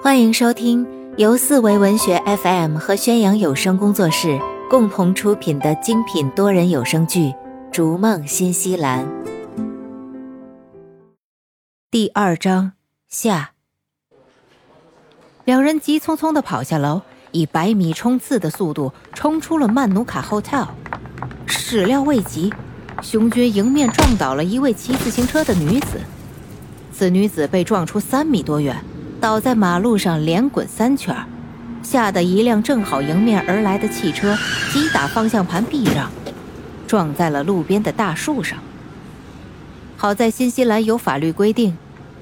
欢迎收听由四维文学 FM 和宣扬有声工作室共同出品的精品多人有声剧《逐梦新西兰》第二章下。两人急匆匆地跑下楼，以百米冲刺的速度冲出了曼努卡 Hotel。始料未及，熊军迎面撞倒了一位骑自行车的女子。此女子被撞出三米多远。倒在马路上，连滚三圈，吓得一辆正好迎面而来的汽车急打方向盘避让，撞在了路边的大树上。好在新西兰有法律规定，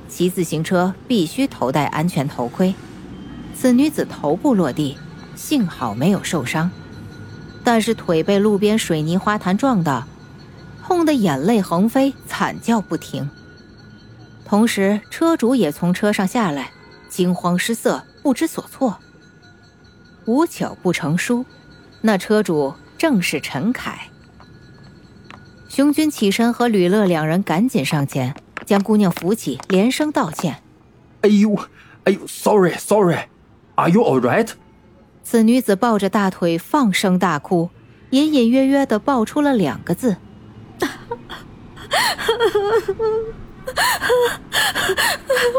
骑自行车必须头戴安全头盔。此女子头部落地，幸好没有受伤，但是腿被路边水泥花坛撞到，痛得眼泪横飞，惨叫不停。同时，车主也从车上下来。惊慌失色，不知所措。无巧不成书，那车主正是陈凯。熊军起身，和吕乐两人赶紧上前，将姑娘扶起，连声道歉：“哎呦，哎呦，sorry，sorry，Are you all right？” 此女子抱着大腿放声大哭，隐隐约约的爆出了两个字：“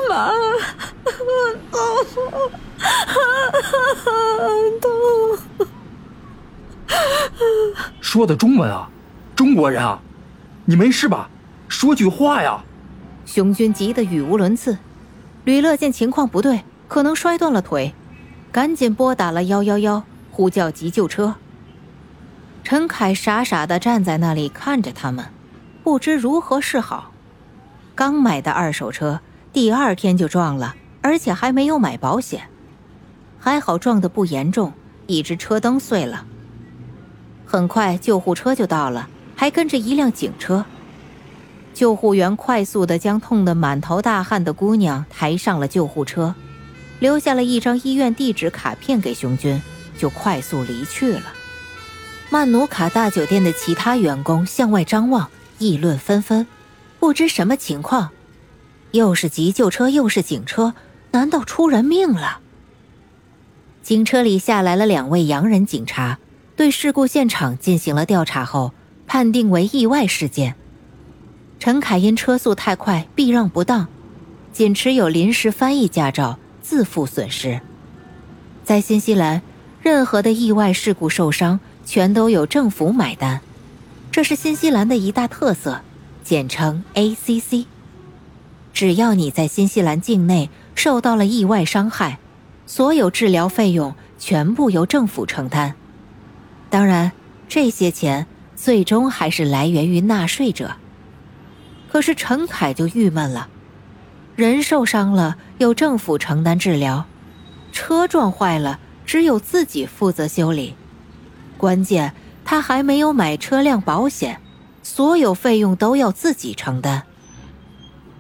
妈。”痛，痛！说的中文啊，中国人啊，你没事吧？说句话呀！熊军急得语无伦次。吕乐见情况不对，可能摔断了腿，赶紧拨打了幺幺幺，呼叫急救车。陈凯傻傻的站在那里看着他们，不知如何是好。刚买的二手车，第二天就撞了。而且还没有买保险，还好撞得不严重，一只车灯碎了。很快救护车就到了，还跟着一辆警车。救护员快速地将痛得满头大汗的姑娘抬上了救护车，留下了一张医院地址卡片给熊军，就快速离去了。曼努卡大酒店的其他员工向外张望，议论纷纷，不知什么情况，又是急救车，又是警车。难道出人命了？警车里下来了两位洋人警察，对事故现场进行了调查后，判定为意外事件。陈凯因车速太快，避让不当，仅持有临时翻译驾照，自负损失。在新西兰，任何的意外事故受伤，全都有政府买单，这是新西兰的一大特色，简称 ACC。只要你在新西兰境内。受到了意外伤害，所有治疗费用全部由政府承担。当然，这些钱最终还是来源于纳税者。可是陈凯就郁闷了：人受伤了由政府承担治疗，车撞坏了只有自己负责修理。关键他还没有买车辆保险，所有费用都要自己承担。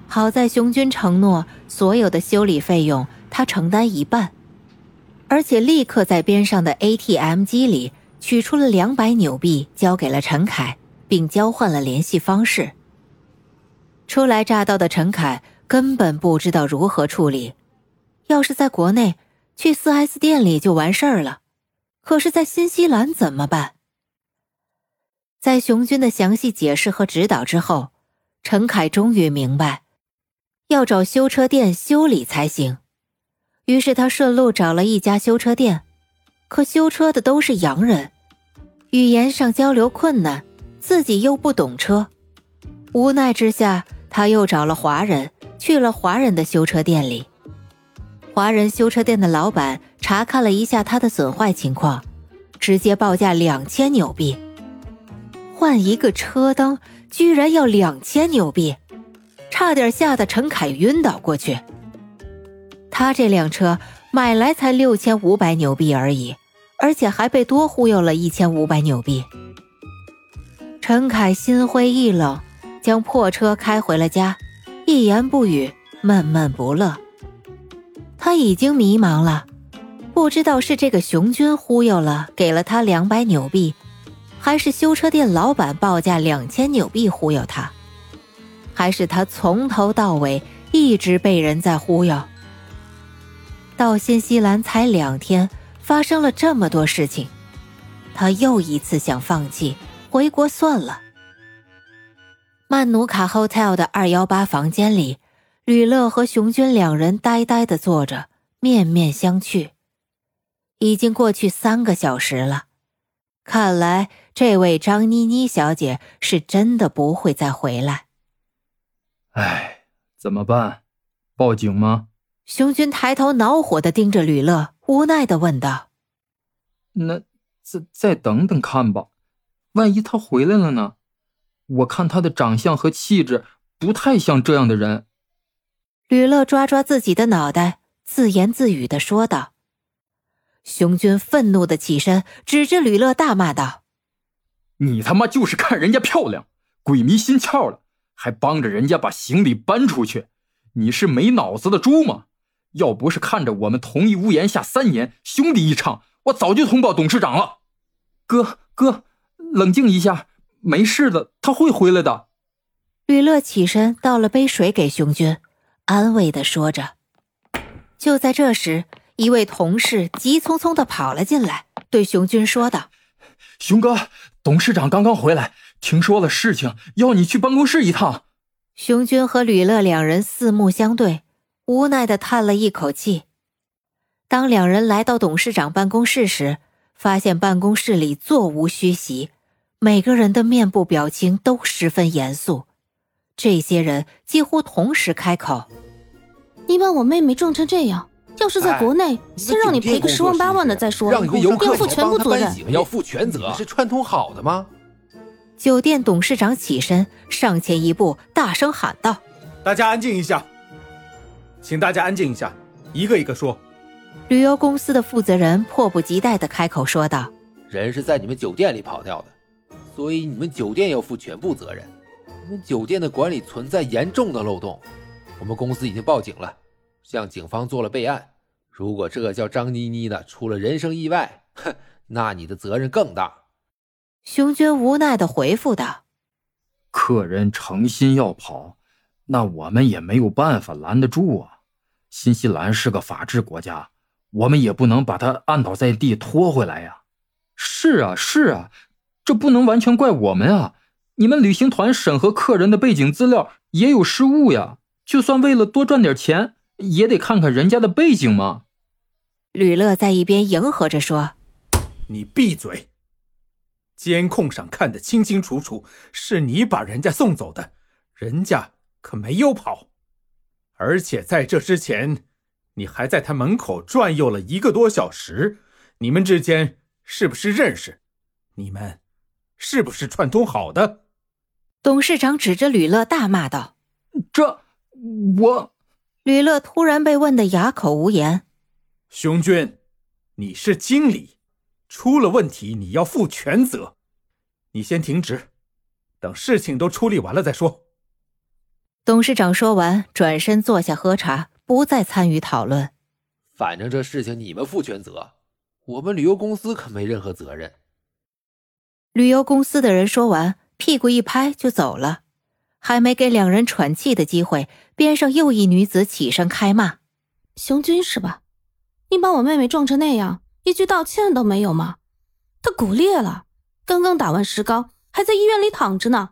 好在熊军承诺，所有的修理费用他承担一半，而且立刻在边上的 ATM 机里取出了两百纽币，交给了陈凯，并交换了联系方式。初来乍到的陈凯根本不知道如何处理，要是在国内，去 4S 店里就完事儿了，可是，在新西兰怎么办？在熊军的详细解释和指导之后，陈凯终于明白。要找修车店修理才行，于是他顺路找了一家修车店，可修车的都是洋人，语言上交流困难，自己又不懂车，无奈之下，他又找了华人，去了华人的修车店里。华人修车店的老板查看了一下他的损坏情况，直接报价两千纽币，换一个车灯居然要两千纽币。差点吓得陈凯晕倒过去。他这辆车买来才六千五百纽币而已，而且还被多忽悠了一千五百纽币。陈凯心灰意冷，将破车开回了家，一言不语，闷闷不乐。他已经迷茫了，不知道是这个熊军忽悠了，给了他两百纽币，还是修车店老板报价两千纽币忽悠他。还是他从头到尾一直被人在忽悠。到新西兰才两天，发生了这么多事情，他又一次想放弃，回国算了。曼努卡 Hotel 的二幺八房间里，吕乐和熊军两人呆呆的坐着，面面相觑。已经过去三个小时了，看来这位张妮妮小姐是真的不会再回来。唉，怎么办？报警吗？熊军抬头恼火的盯着吕乐，无奈的问道：“那再再等等看吧，万一他回来了呢？我看他的长相和气质不太像这样的人。”吕乐抓抓自己的脑袋，自言自语的说道。熊军愤怒的起身，指着吕乐大骂道：“你他妈就是看人家漂亮，鬼迷心窍了，还帮着人家把行李搬出去，你是没脑子的猪吗？要不是看着我们同一屋檐下三年，兄弟一场，我早就通报董事长了。哥哥，冷静一下，没事的，他会回来的。”吕乐起身倒了杯水给熊军，安慰的说着。就在这时。一位同事急匆匆的跑了进来，对熊军说道：“熊哥，董事长刚刚回来，听说了事情，要你去办公室一趟。”熊军和吕乐两人四目相对，无奈的叹了一口气。当两人来到董事长办公室时，发现办公室里座无虚席，每个人的面部表情都十分严肃。这些人几乎同时开口：“你把我妹妹撞成这样。”要是在国内，先让你赔个十万八万的再说。让一个游客负全部责任，要负全责。是串通好的吗？酒店董事长起身上前一步，大声喊道：“大家安静一下，请大家安静一下，一个一个说。”旅游公司的负责人迫不及待的开口说道：“人是在你们酒店里跑掉的，所以你们酒店要负全部责任。你们酒店的管理存在严重的漏洞，我们公司已经报警了。”向警方做了备案，如果这叫张妮妮的出了人生意外，哼，那你的责任更大。熊娟无奈的回复道：“客人诚心要跑，那我们也没有办法拦得住啊。新西兰是个法治国家，我们也不能把他按倒在地拖回来呀。是啊，是啊，这不能完全怪我们啊。你们旅行团审核客人的背景资料也有失误呀。就算为了多赚点钱。”也得看看人家的背景嘛。吕乐在一边迎合着说：“你闭嘴！监控上看得清清楚楚，是你把人家送走的，人家可没有跑。而且在这之前，你还在他门口转悠了一个多小时。你们之间是不是认识？你们是不是串通好的？”董事长指着吕乐大骂道：“这我……”吕乐突然被问得哑口无言。熊军，你是经理，出了问题你要负全责。你先停职，等事情都处理完了再说。董事长说完，转身坐下喝茶，不再参与讨论。反正这事情你们负全责，我们旅游公司可没任何责任。旅游公司的人说完，屁股一拍就走了。还没给两人喘气的机会，边上又一女子起身开骂：“熊军是吧？你把我妹妹撞成那样，一句道歉都没有吗？她骨裂了，刚刚打完石膏，还在医院里躺着呢，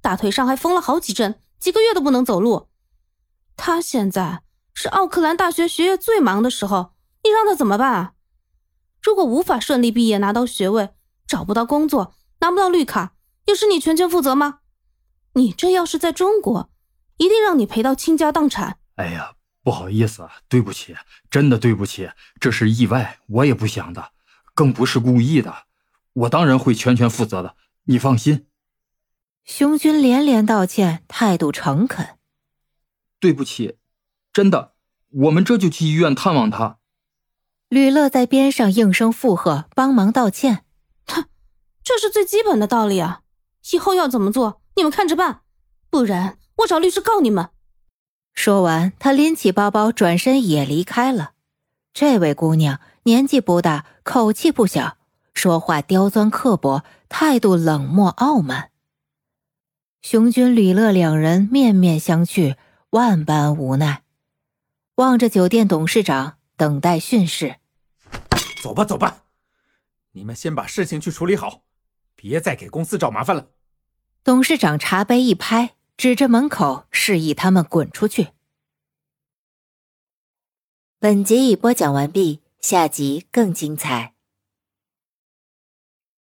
大腿上还缝了好几针，几个月都不能走路。她现在是奥克兰大学学业最忙的时候，你让她怎么办？如果无法顺利毕业拿到学位，找不到工作，拿不到绿卡，又是你全权负责吗？”你这要是在中国，一定让你赔到倾家荡产。哎呀，不好意思，对不起，真的对不起，这是意外，我也不想的，更不是故意的，我当然会全权负责的，你放心。熊军连连道歉，态度诚恳。对不起，真的，我们这就去医院探望他。吕乐在边上应声附和，帮忙道歉。哼，这是最基本的道理啊，以后要怎么做？你们看着办，不然我找律师告你们。说完，他拎起包包，转身也离开了。这位姑娘年纪不大，口气不小，说话刁钻刻薄，态度冷漠傲慢。熊军、吕乐两人面面相觑，万般无奈，望着酒店董事长，等待训示。走吧，走吧，你们先把事情去处理好，别再给公司找麻烦了。董事长茶杯一拍，指着门口示意他们滚出去。本集已播讲完毕，下集更精彩。